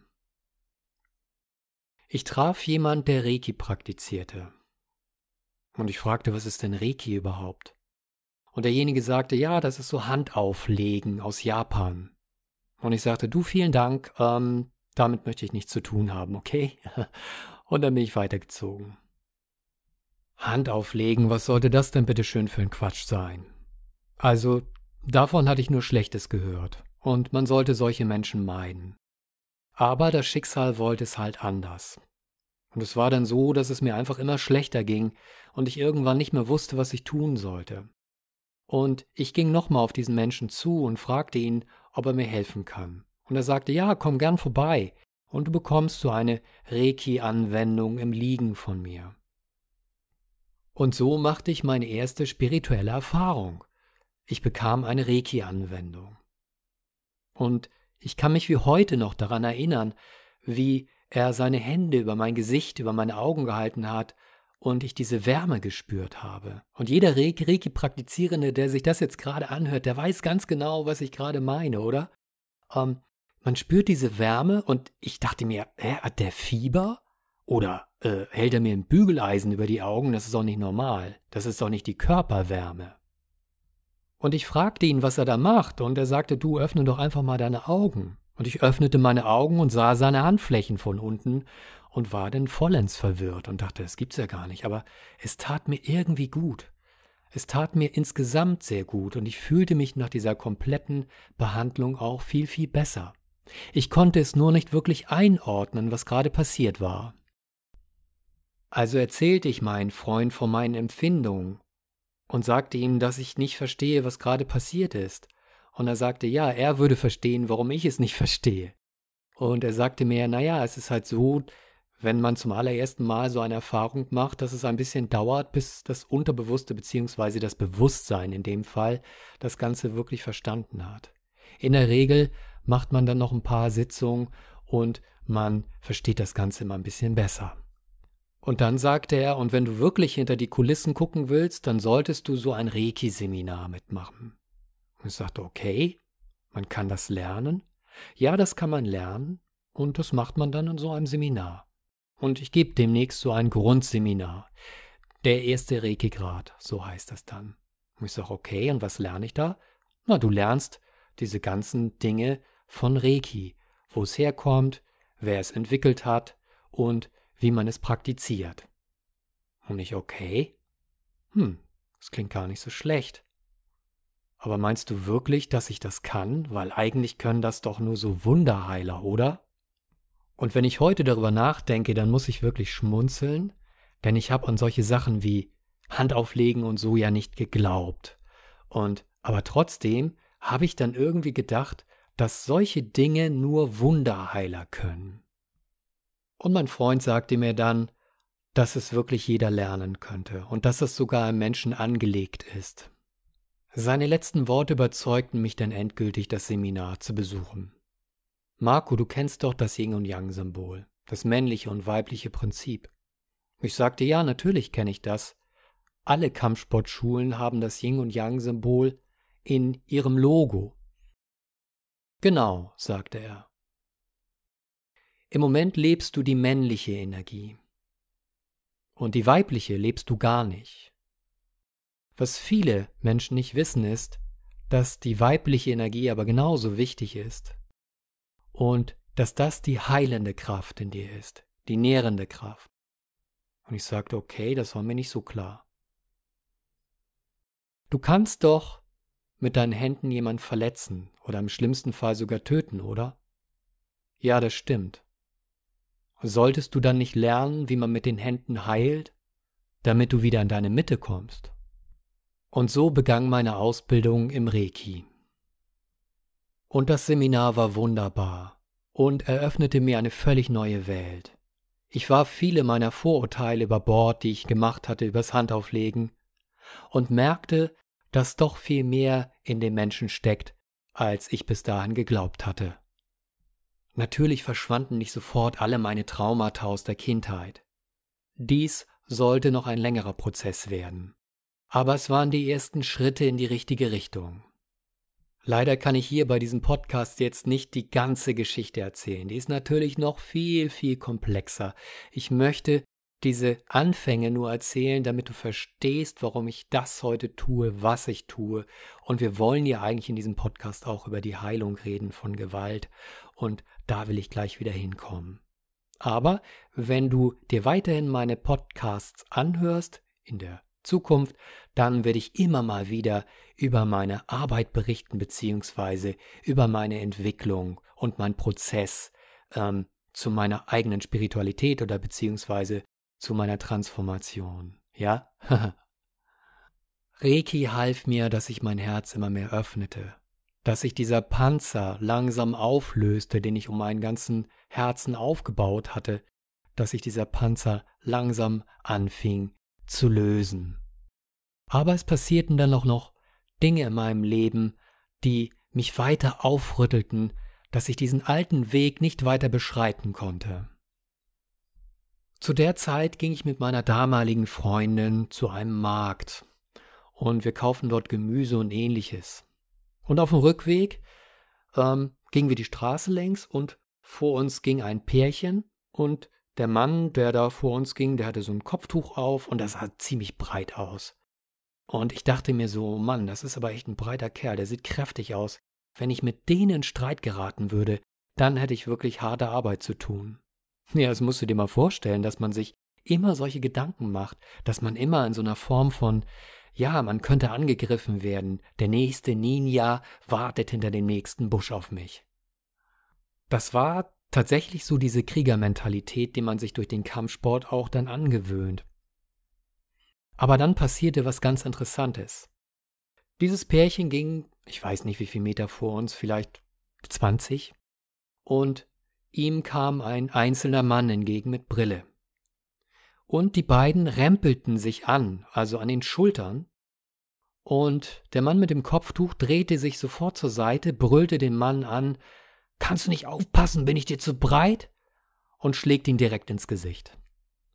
Ich traf jemand, der Reiki praktizierte. Und ich fragte, was ist denn Reiki überhaupt? Und derjenige sagte, ja, das ist so Handauflegen aus Japan. Und ich sagte, du, vielen Dank, ähm, damit möchte ich nichts zu tun haben, okay? Und dann bin ich weitergezogen. Handauflegen, was sollte das denn bitte schön für ein Quatsch sein? Also, davon hatte ich nur Schlechtes gehört. Und man sollte solche Menschen meiden. Aber das Schicksal wollte es halt anders. Und es war dann so, dass es mir einfach immer schlechter ging und ich irgendwann nicht mehr wusste, was ich tun sollte. Und ich ging nochmal auf diesen Menschen zu und fragte ihn, ob er mir helfen kann. Und er sagte, ja, komm gern vorbei und du bekommst so eine Reiki-Anwendung im Liegen von mir. Und so machte ich meine erste spirituelle Erfahrung. Ich bekam eine Reiki-Anwendung. Und ich kann mich wie heute noch daran erinnern, wie er seine Hände über mein Gesicht, über meine Augen gehalten hat und ich diese Wärme gespürt habe. Und jeder Reiki-Praktizierende, der sich das jetzt gerade anhört, der weiß ganz genau, was ich gerade meine, oder? Ähm, man spürt diese Wärme und ich dachte mir, hä, hat der Fieber? Oder äh, hält er mir ein Bügeleisen über die Augen? Das ist doch nicht normal. Das ist doch nicht die Körperwärme. Und ich fragte ihn, was er da macht, und er sagte, du öffne doch einfach mal deine Augen. Und ich öffnete meine Augen und sah seine Handflächen von unten und war dann vollends verwirrt und dachte, das gibt's ja gar nicht. Aber es tat mir irgendwie gut. Es tat mir insgesamt sehr gut und ich fühlte mich nach dieser kompletten Behandlung auch viel, viel besser. Ich konnte es nur nicht wirklich einordnen, was gerade passiert war. Also erzählte ich meinen Freund von meinen Empfindungen und sagte ihm, dass ich nicht verstehe, was gerade passiert ist. Und er sagte, ja, er würde verstehen, warum ich es nicht verstehe. Und er sagte mir, naja, es ist halt so, wenn man zum allerersten Mal so eine Erfahrung macht, dass es ein bisschen dauert, bis das Unterbewusste bzw. das Bewusstsein in dem Fall das Ganze wirklich verstanden hat. In der Regel macht man dann noch ein paar Sitzungen und man versteht das Ganze immer ein bisschen besser. Und dann sagte er, und wenn du wirklich hinter die Kulissen gucken willst, dann solltest du so ein Reiki-Seminar mitmachen. Und ich sagte, okay, man kann das lernen. Ja, das kann man lernen und das macht man dann in so einem Seminar. Und ich gebe demnächst so ein Grundseminar. Der erste Reiki-Grad, so heißt das dann. Und ich sage, okay, und was lerne ich da? Na, du lernst diese ganzen Dinge von Reiki, wo es herkommt, wer es entwickelt hat und wie man es praktiziert. Und ich, okay, hm, das klingt gar nicht so schlecht. Aber meinst du wirklich, dass ich das kann? Weil eigentlich können das doch nur so Wunderheiler, oder? Und wenn ich heute darüber nachdenke, dann muss ich wirklich schmunzeln, denn ich habe an solche Sachen wie Handauflegen und so ja nicht geglaubt. Und aber trotzdem habe ich dann irgendwie gedacht, dass solche Dinge nur Wunderheiler können. Und mein Freund sagte mir dann, dass es wirklich jeder lernen könnte und dass es sogar im Menschen angelegt ist. Seine letzten Worte überzeugten mich dann endgültig, das Seminar zu besuchen. Marco, du kennst doch das Yin und Yang-Symbol, das männliche und weibliche Prinzip. Ich sagte, ja, natürlich kenne ich das. Alle Kampfsportschulen haben das Yin und Yang-Symbol in ihrem Logo. Genau, sagte er. Im Moment lebst du die männliche Energie. Und die weibliche lebst du gar nicht. Was viele Menschen nicht wissen ist, dass die weibliche Energie aber genauso wichtig ist. Und dass das die heilende Kraft in dir ist, die nährende Kraft. Und ich sagte, okay, das war mir nicht so klar. Du kannst doch mit deinen Händen jemand verletzen oder im schlimmsten Fall sogar töten, oder? Ja, das stimmt. Solltest du dann nicht lernen, wie man mit den Händen heilt, damit du wieder in deine Mitte kommst? Und so begann meine Ausbildung im Reiki. Und das Seminar war wunderbar und eröffnete mir eine völlig neue Welt. Ich warf viele meiner Vorurteile über Bord, die ich gemacht hatte, übers Handauflegen, und merkte, dass doch viel mehr in dem Menschen steckt, als ich bis dahin geglaubt hatte. Natürlich verschwanden nicht sofort alle meine Traumata aus der Kindheit. Dies sollte noch ein längerer Prozess werden. Aber es waren die ersten Schritte in die richtige Richtung. Leider kann ich hier bei diesem Podcast jetzt nicht die ganze Geschichte erzählen. Die ist natürlich noch viel, viel komplexer. Ich möchte diese Anfänge nur erzählen, damit du verstehst, warum ich das heute tue, was ich tue. Und wir wollen ja eigentlich in diesem Podcast auch über die Heilung reden von Gewalt. Und da will ich gleich wieder hinkommen. Aber wenn du dir weiterhin meine Podcasts anhörst, in der Zukunft, dann werde ich immer mal wieder über meine Arbeit berichten, beziehungsweise über meine Entwicklung und meinen Prozess ähm, zu meiner eigenen Spiritualität oder beziehungsweise zu meiner Transformation. Ja? Reiki half mir, dass ich mein Herz immer mehr öffnete, dass sich dieser Panzer langsam auflöste, den ich um meinen ganzen Herzen aufgebaut hatte, dass sich dieser Panzer langsam anfing zu lösen. Aber es passierten dann auch noch Dinge in meinem Leben, die mich weiter aufrüttelten, dass ich diesen alten Weg nicht weiter beschreiten konnte. Zu der Zeit ging ich mit meiner damaligen Freundin zu einem Markt und wir kauften dort Gemüse und ähnliches. Und auf dem Rückweg ähm, gingen wir die Straße längs und vor uns ging ein Pärchen und der Mann, der da vor uns ging, der hatte so ein Kopftuch auf und das sah ziemlich breit aus. Und ich dachte mir so, Mann, das ist aber echt ein breiter Kerl, der sieht kräftig aus. Wenn ich mit denen in Streit geraten würde, dann hätte ich wirklich harte Arbeit zu tun. Ja, das musst du dir mal vorstellen, dass man sich immer solche Gedanken macht, dass man immer in so einer Form von, ja, man könnte angegriffen werden, der nächste Ninja wartet hinter dem nächsten Busch auf mich. Das war tatsächlich so diese Kriegermentalität, die man sich durch den Kampfsport auch dann angewöhnt. Aber dann passierte was ganz Interessantes. Dieses Pärchen ging, ich weiß nicht wie viel Meter vor uns, vielleicht 20, und ihm kam ein einzelner Mann entgegen mit Brille. Und die beiden rempelten sich an, also an den Schultern, und der Mann mit dem Kopftuch drehte sich sofort zur Seite, brüllte den Mann an, Kannst du nicht aufpassen, bin ich dir zu breit? und schlägt ihn direkt ins Gesicht.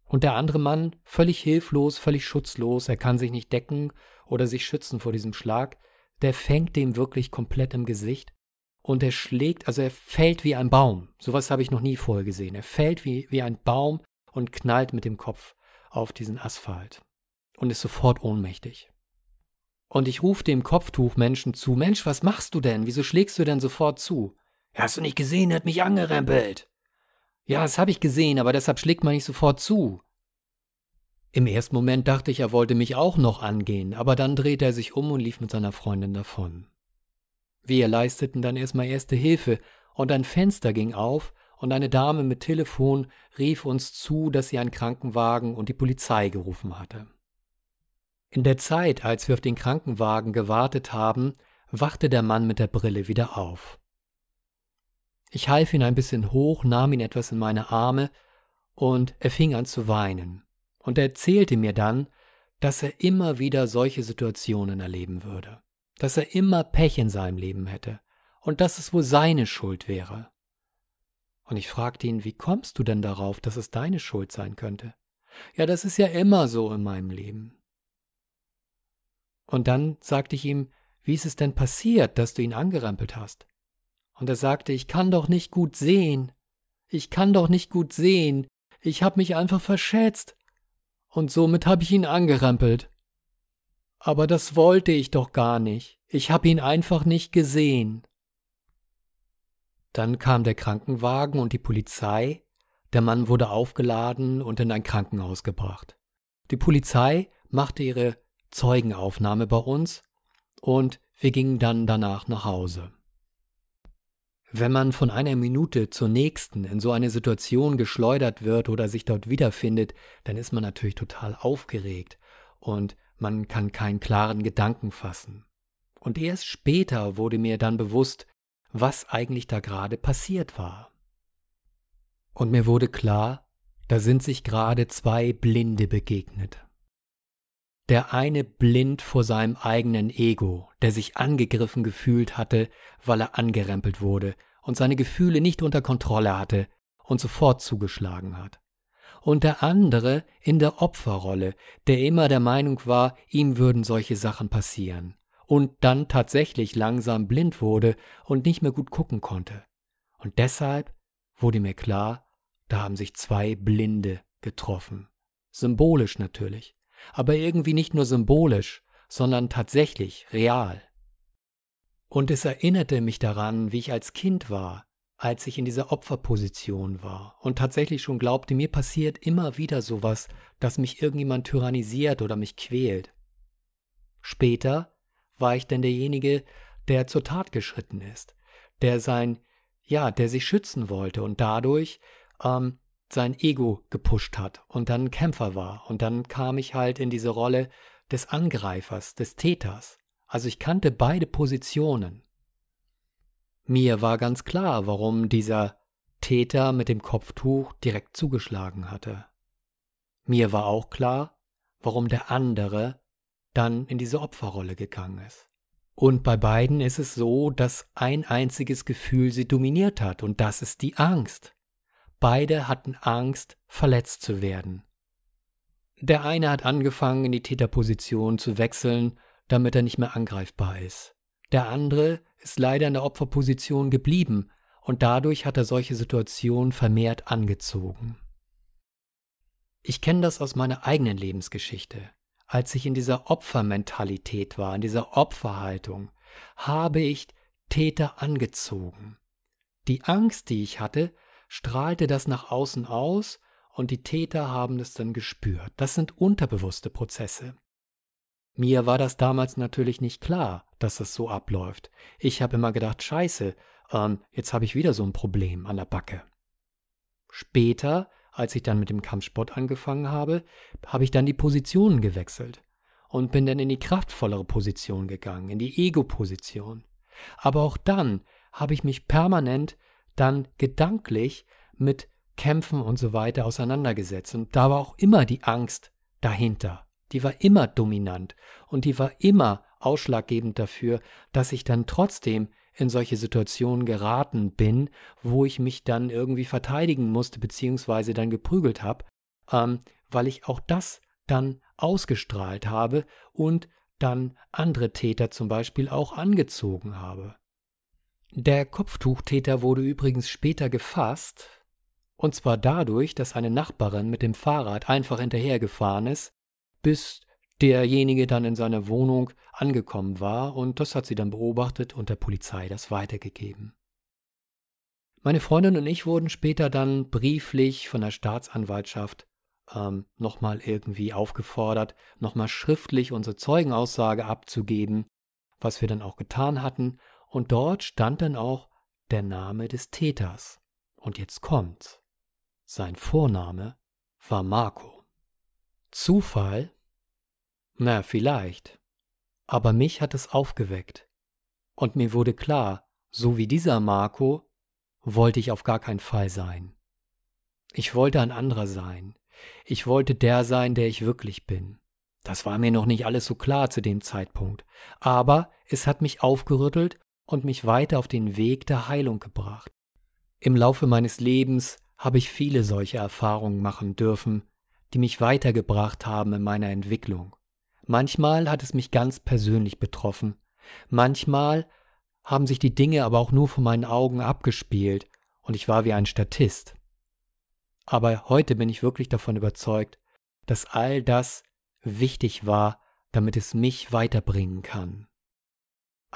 Und der andere Mann, völlig hilflos, völlig schutzlos, er kann sich nicht decken oder sich schützen vor diesem Schlag, der fängt dem wirklich komplett im Gesicht und er schlägt, also er fällt wie ein Baum. Sowas habe ich noch nie vorher gesehen. Er fällt wie, wie ein Baum und knallt mit dem Kopf auf diesen Asphalt und ist sofort ohnmächtig. Und ich rufe dem Kopftuchmenschen zu, Mensch, was machst du denn? Wieso schlägst du denn sofort zu? Hast du nicht gesehen, er hat mich angerempelt. Ja, das habe ich gesehen, aber deshalb schlägt man nicht sofort zu. Im ersten Moment dachte ich, er wollte mich auch noch angehen, aber dann drehte er sich um und lief mit seiner Freundin davon. Wir leisteten dann erstmal erste Hilfe und ein Fenster ging auf und eine Dame mit Telefon rief uns zu, dass sie einen Krankenwagen und die Polizei gerufen hatte. In der Zeit, als wir auf den Krankenwagen gewartet haben, wachte der Mann mit der Brille wieder auf. Ich half ihn ein bisschen hoch, nahm ihn etwas in meine Arme, und er fing an zu weinen. Und er erzählte mir dann, dass er immer wieder solche Situationen erleben würde, dass er immer Pech in seinem Leben hätte und dass es wohl seine Schuld wäre. Und ich fragte ihn, wie kommst du denn darauf, dass es deine Schuld sein könnte? Ja, das ist ja immer so in meinem Leben. Und dann sagte ich ihm, wie ist es denn passiert, dass du ihn angerempelt hast? Und er sagte, ich kann doch nicht gut sehen. Ich kann doch nicht gut sehen. Ich hab mich einfach verschätzt. Und somit hab ich ihn angerempelt. Aber das wollte ich doch gar nicht. Ich hab ihn einfach nicht gesehen. Dann kam der Krankenwagen und die Polizei. Der Mann wurde aufgeladen und in ein Krankenhaus gebracht. Die Polizei machte ihre Zeugenaufnahme bei uns und wir gingen dann danach nach Hause. Wenn man von einer Minute zur nächsten in so eine Situation geschleudert wird oder sich dort wiederfindet, dann ist man natürlich total aufgeregt und man kann keinen klaren Gedanken fassen. Und erst später wurde mir dann bewusst, was eigentlich da gerade passiert war. Und mir wurde klar, da sind sich gerade zwei Blinde begegnet. Der eine blind vor seinem eigenen Ego, der sich angegriffen gefühlt hatte, weil er angerempelt wurde und seine Gefühle nicht unter Kontrolle hatte und sofort zugeschlagen hat. Und der andere in der Opferrolle, der immer der Meinung war, ihm würden solche Sachen passieren und dann tatsächlich langsam blind wurde und nicht mehr gut gucken konnte. Und deshalb wurde mir klar, da haben sich zwei Blinde getroffen. Symbolisch natürlich, aber irgendwie nicht nur symbolisch, sondern tatsächlich real. Und es erinnerte mich daran, wie ich als Kind war, als ich in dieser Opferposition war und tatsächlich schon glaubte, mir passiert immer wieder sowas, dass mich irgendjemand tyrannisiert oder mich quält. Später war ich denn derjenige, der zur Tat geschritten ist, der sein, ja, der sich schützen wollte und dadurch ähm, sein Ego gepusht hat und dann Kämpfer war. Und dann kam ich halt in diese Rolle des Angreifers, des Täters. Also ich kannte beide Positionen. Mir war ganz klar, warum dieser Täter mit dem Kopftuch direkt zugeschlagen hatte. Mir war auch klar, warum der andere dann in diese Opferrolle gegangen ist. Und bei beiden ist es so, dass ein einziges Gefühl sie dominiert hat, und das ist die Angst. Beide hatten Angst, verletzt zu werden. Der eine hat angefangen, in die Täterposition zu wechseln, damit er nicht mehr angreifbar ist. Der andere ist leider in der Opferposition geblieben, und dadurch hat er solche Situationen vermehrt angezogen. Ich kenne das aus meiner eigenen Lebensgeschichte als ich in dieser Opfermentalität war, in dieser Opferhaltung, habe ich Täter angezogen. Die Angst, die ich hatte, strahlte das nach außen aus und die Täter haben es dann gespürt. Das sind unterbewusste Prozesse. Mir war das damals natürlich nicht klar, dass das so abläuft. Ich habe immer gedacht, scheiße, ähm, jetzt habe ich wieder so ein Problem an der Backe. Später als ich dann mit dem Kampfsport angefangen habe, habe ich dann die Positionen gewechselt und bin dann in die kraftvollere Position gegangen, in die Ego-Position. Aber auch dann habe ich mich permanent dann gedanklich mit Kämpfen und so weiter auseinandergesetzt. Und da war auch immer die Angst dahinter. Die war immer dominant und die war immer ausschlaggebend dafür, dass ich dann trotzdem in solche Situationen geraten bin, wo ich mich dann irgendwie verteidigen musste, beziehungsweise dann geprügelt habe, ähm, weil ich auch das dann ausgestrahlt habe und dann andere Täter zum Beispiel auch angezogen habe. Der Kopftuchtäter wurde übrigens später gefasst, und zwar dadurch, dass eine Nachbarin mit dem Fahrrad einfach hinterhergefahren ist, bis derjenige dann in seiner Wohnung angekommen war und das hat sie dann beobachtet und der Polizei das weitergegeben. Meine Freundin und ich wurden später dann brieflich von der Staatsanwaltschaft ähm, nochmal irgendwie aufgefordert, nochmal schriftlich unsere Zeugenaussage abzugeben, was wir dann auch getan hatten, und dort stand dann auch der Name des Täters. Und jetzt kommt's. Sein Vorname war Marco. Zufall na, vielleicht. Aber mich hat es aufgeweckt. Und mir wurde klar, so wie dieser Marco, wollte ich auf gar keinen Fall sein. Ich wollte ein anderer sein. Ich wollte der sein, der ich wirklich bin. Das war mir noch nicht alles so klar zu dem Zeitpunkt, aber es hat mich aufgerüttelt und mich weiter auf den Weg der Heilung gebracht. Im Laufe meines Lebens habe ich viele solche Erfahrungen machen dürfen, die mich weitergebracht haben in meiner Entwicklung. Manchmal hat es mich ganz persönlich betroffen. Manchmal haben sich die Dinge aber auch nur vor meinen Augen abgespielt und ich war wie ein Statist. Aber heute bin ich wirklich davon überzeugt, dass all das wichtig war, damit es mich weiterbringen kann.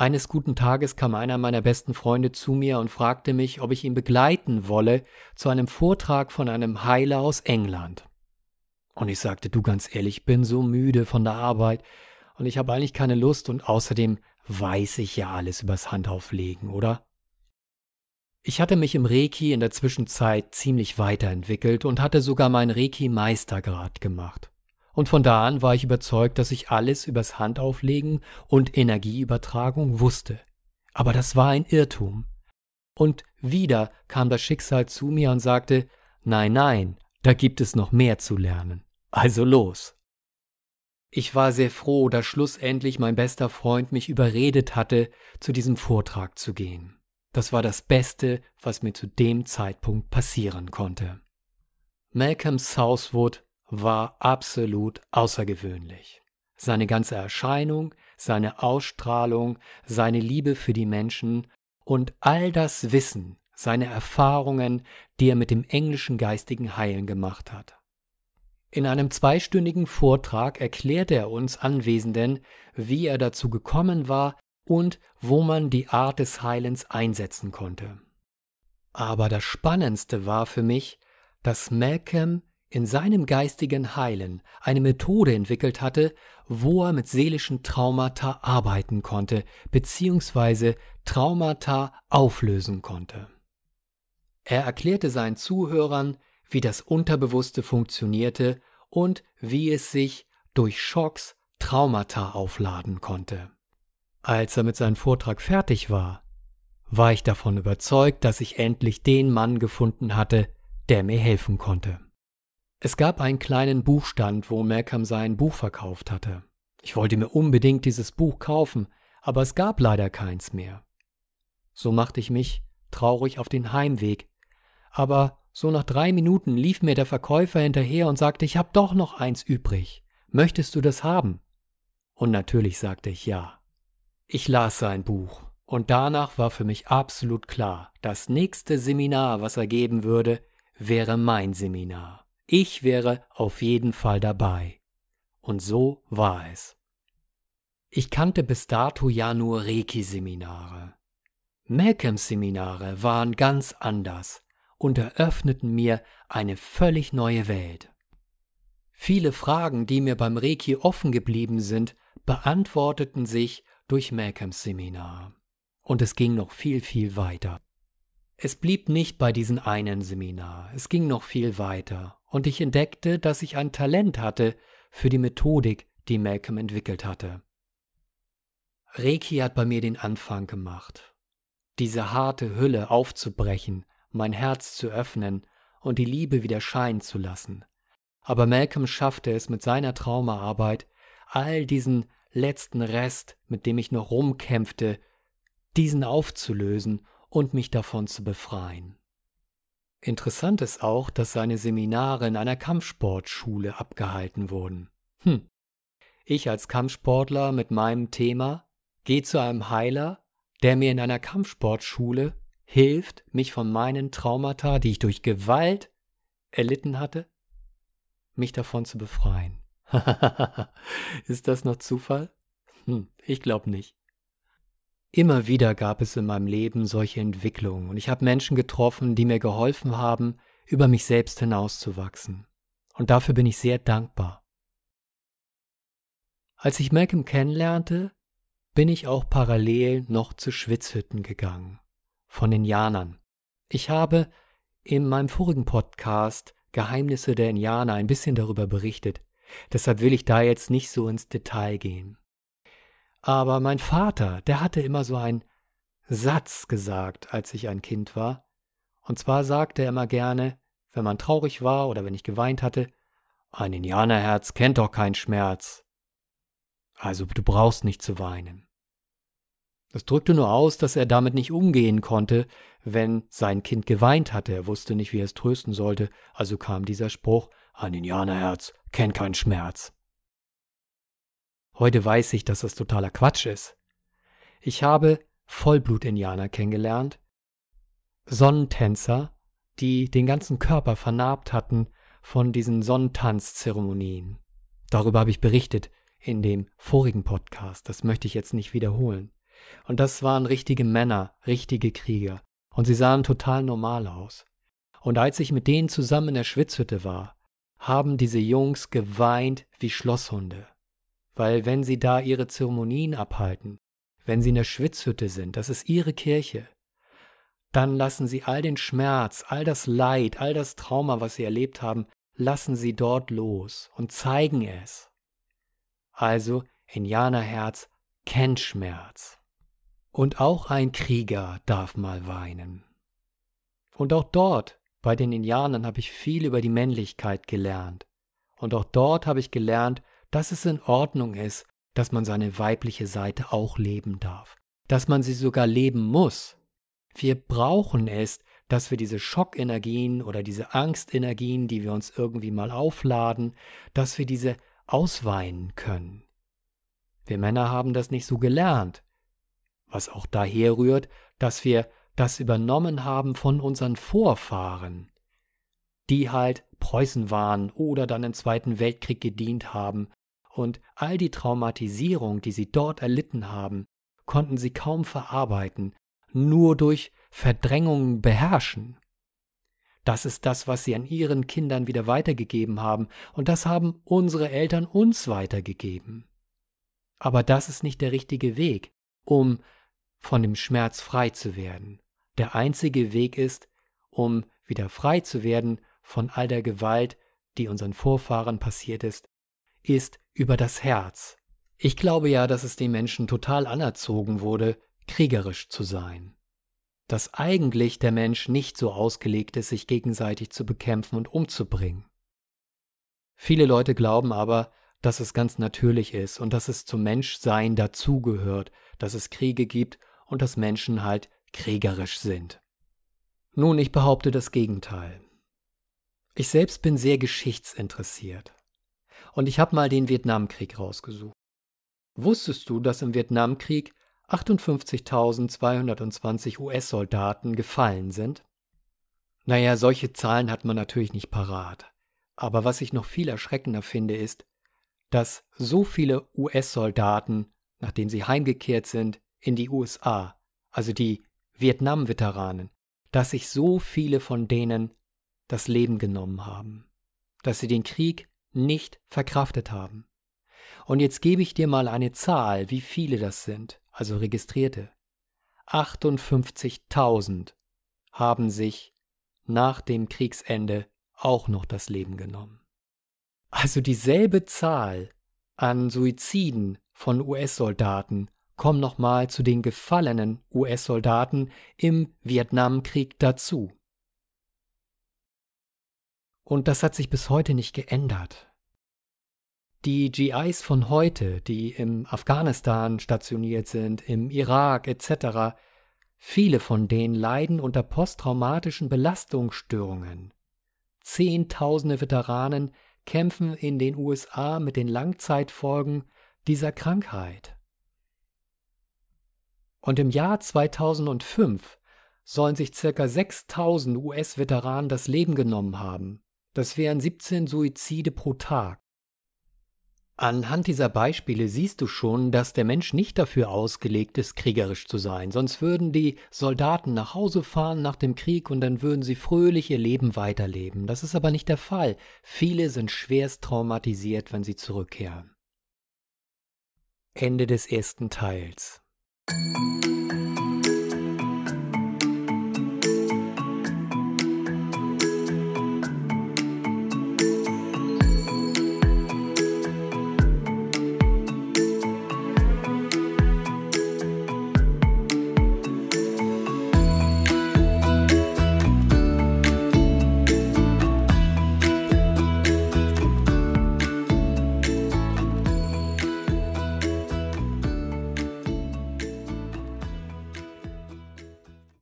Eines guten Tages kam einer meiner besten Freunde zu mir und fragte mich, ob ich ihn begleiten wolle zu einem Vortrag von einem Heiler aus England. Und ich sagte, du ganz ehrlich, ich bin so müde von der Arbeit und ich habe eigentlich keine Lust und außerdem weiß ich ja alles übers Handauflegen, oder? Ich hatte mich im Reiki in der Zwischenzeit ziemlich weiterentwickelt und hatte sogar meinen Reiki-Meistergrad gemacht. Und von da an war ich überzeugt, dass ich alles übers Handauflegen und Energieübertragung wusste. Aber das war ein Irrtum. Und wieder kam das Schicksal zu mir und sagte, nein, nein, Da gibt es noch mehr zu lernen. Also los. Ich war sehr froh, dass schlussendlich mein bester Freund mich überredet hatte, zu diesem Vortrag zu gehen. Das war das Beste, was mir zu dem Zeitpunkt passieren konnte. Malcolm Southwood war absolut außergewöhnlich. Seine ganze Erscheinung, seine Ausstrahlung, seine Liebe für die Menschen und all das Wissen, seine Erfahrungen, die er mit dem englischen geistigen Heilen gemacht hat. In einem zweistündigen Vortrag erklärte er uns Anwesenden, wie er dazu gekommen war und wo man die Art des Heilens einsetzen konnte. Aber das Spannendste war für mich, dass Malcolm in seinem geistigen Heilen eine Methode entwickelt hatte, wo er mit seelischen Traumata arbeiten konnte, beziehungsweise Traumata auflösen konnte. Er erklärte seinen Zuhörern, wie das Unterbewusste funktionierte und wie es sich durch Schocks Traumata aufladen konnte. Als er mit seinem Vortrag fertig war, war ich davon überzeugt, dass ich endlich den Mann gefunden hatte, der mir helfen konnte. Es gab einen kleinen Buchstand, wo Malcolm sein Buch verkauft hatte. Ich wollte mir unbedingt dieses Buch kaufen, aber es gab leider keins mehr. So machte ich mich traurig auf den Heimweg, aber so nach drei Minuten lief mir der Verkäufer hinterher und sagte, ich hab doch noch eins übrig. Möchtest du das haben? Und natürlich sagte ich ja. Ich las sein Buch, und danach war für mich absolut klar, das nächste Seminar, was er geben würde, wäre mein Seminar. Ich wäre auf jeden Fall dabei. Und so war es. Ich kannte bis dato ja nur Reiki-Seminare. Malcolm-Seminare waren ganz anders und eröffneten mir eine völlig neue Welt. Viele Fragen, die mir beim Reiki offen geblieben sind, beantworteten sich durch Malcolms Seminar. Und es ging noch viel, viel weiter. Es blieb nicht bei diesem einen Seminar, es ging noch viel weiter, und ich entdeckte, dass ich ein Talent hatte für die Methodik, die Malcolm entwickelt hatte. Reiki hat bei mir den Anfang gemacht, diese harte Hülle aufzubrechen mein Herz zu öffnen und die Liebe wieder scheinen zu lassen. Aber Malcolm schaffte es mit seiner Traumaarbeit, all diesen letzten Rest, mit dem ich noch rumkämpfte, diesen aufzulösen und mich davon zu befreien. Interessant ist auch, dass seine Seminare in einer Kampfsportschule abgehalten wurden. Hm. Ich als Kampfsportler mit meinem Thema gehe zu einem Heiler, der mir in einer Kampfsportschule hilft, mich von meinen Traumata, die ich durch Gewalt erlitten hatte, mich davon zu befreien. Ist das noch Zufall? Hm, ich glaube nicht. Immer wieder gab es in meinem Leben solche Entwicklungen und ich habe Menschen getroffen, die mir geholfen haben, über mich selbst hinauszuwachsen. Und dafür bin ich sehr dankbar. Als ich Malcolm kennenlernte, bin ich auch parallel noch zu Schwitzhütten gegangen von Indianern. Ich habe in meinem vorigen Podcast Geheimnisse der Indianer ein bisschen darüber berichtet. Deshalb will ich da jetzt nicht so ins Detail gehen. Aber mein Vater, der hatte immer so einen Satz gesagt, als ich ein Kind war. Und zwar sagte er immer gerne, wenn man traurig war oder wenn ich geweint hatte, ein Indianerherz kennt doch keinen Schmerz. Also du brauchst nicht zu weinen. Das drückte nur aus, dass er damit nicht umgehen konnte, wenn sein Kind geweint hatte. Er wusste nicht, wie er es trösten sollte, also kam dieser Spruch, ein Indianerherz kennt keinen Schmerz. Heute weiß ich, dass das totaler Quatsch ist. Ich habe Vollblut-Indianer kennengelernt, Sonnentänzer, die den ganzen Körper vernarbt hatten von diesen Sonnentanzzeremonien. Darüber habe ich berichtet in dem vorigen Podcast, das möchte ich jetzt nicht wiederholen. Und das waren richtige Männer, richtige Krieger. Und sie sahen total normal aus. Und als ich mit denen zusammen in der Schwitzhütte war, haben diese Jungs geweint wie Schlosshunde. Weil wenn sie da ihre Zeremonien abhalten, wenn sie in der Schwitzhütte sind, das ist ihre Kirche, dann lassen sie all den Schmerz, all das Leid, all das Trauma, was sie erlebt haben, lassen sie dort los und zeigen es. Also, Indianerherz kennt Schmerz. Und auch ein Krieger darf mal weinen. Und auch dort Bei den Indianern habe ich viel über die Männlichkeit gelernt. Und auch dort habe ich gelernt, dass es in Ordnung ist, dass man seine weibliche Seite auch leben darf, dass man sie sogar leben muss. Wir brauchen es, dass wir diese Schockenergien oder diese Angstenergien, die wir uns irgendwie mal aufladen, dass wir diese ausweinen können. Wir Männer haben das nicht so gelernt, was auch daher rührt, dass wir das übernommen haben von unseren Vorfahren, die halt Preußen waren oder dann im Zweiten Weltkrieg gedient haben, und all die Traumatisierung, die sie dort erlitten haben, konnten sie kaum verarbeiten, nur durch Verdrängung beherrschen. Das ist das, was sie an ihren Kindern wieder weitergegeben haben, und das haben unsere Eltern uns weitergegeben. Aber das ist nicht der richtige Weg, um von dem Schmerz frei zu werden. Der einzige Weg ist, um wieder frei zu werden von all der Gewalt, die unseren Vorfahren passiert ist, ist über das Herz. Ich glaube ja, dass es den Menschen total anerzogen wurde, kriegerisch zu sein. Dass eigentlich der Mensch nicht so ausgelegt ist, sich gegenseitig zu bekämpfen und umzubringen. Viele Leute glauben aber, dass es ganz natürlich ist und dass es zum Menschsein dazugehört, dass es Kriege gibt und dass Menschen halt kriegerisch sind. Nun, ich behaupte das Gegenteil. Ich selbst bin sehr geschichtsinteressiert. Und ich habe mal den Vietnamkrieg rausgesucht. Wusstest du, dass im Vietnamkrieg 58.220 US-Soldaten gefallen sind? Naja, solche Zahlen hat man natürlich nicht parat. Aber was ich noch viel erschreckender finde, ist, dass so viele US-Soldaten, nachdem sie heimgekehrt sind, in die USA, also die Vietnam-Veteranen, dass sich so viele von denen das Leben genommen haben, dass sie den Krieg nicht verkraftet haben. Und jetzt gebe ich dir mal eine Zahl, wie viele das sind, also Registrierte. 58.000 haben sich nach dem Kriegsende auch noch das Leben genommen. Also dieselbe Zahl an Suiziden von US-Soldaten kommen nochmal zu den gefallenen US-Soldaten im Vietnamkrieg dazu. Und das hat sich bis heute nicht geändert. Die GIs von heute, die im Afghanistan stationiert sind, im Irak etc., viele von denen leiden unter posttraumatischen Belastungsstörungen. Zehntausende Veteranen kämpfen in den USA mit den Langzeitfolgen dieser Krankheit. Und im Jahr 2005 sollen sich ca. 6000 US-Veteranen das Leben genommen haben. Das wären 17 Suizide pro Tag. Anhand dieser Beispiele siehst du schon, dass der Mensch nicht dafür ausgelegt ist, kriegerisch zu sein, sonst würden die Soldaten nach Hause fahren nach dem Krieg und dann würden sie fröhlich ihr Leben weiterleben. Das ist aber nicht der Fall. Viele sind schwerst traumatisiert, wenn sie zurückkehren. Ende des ersten Teils.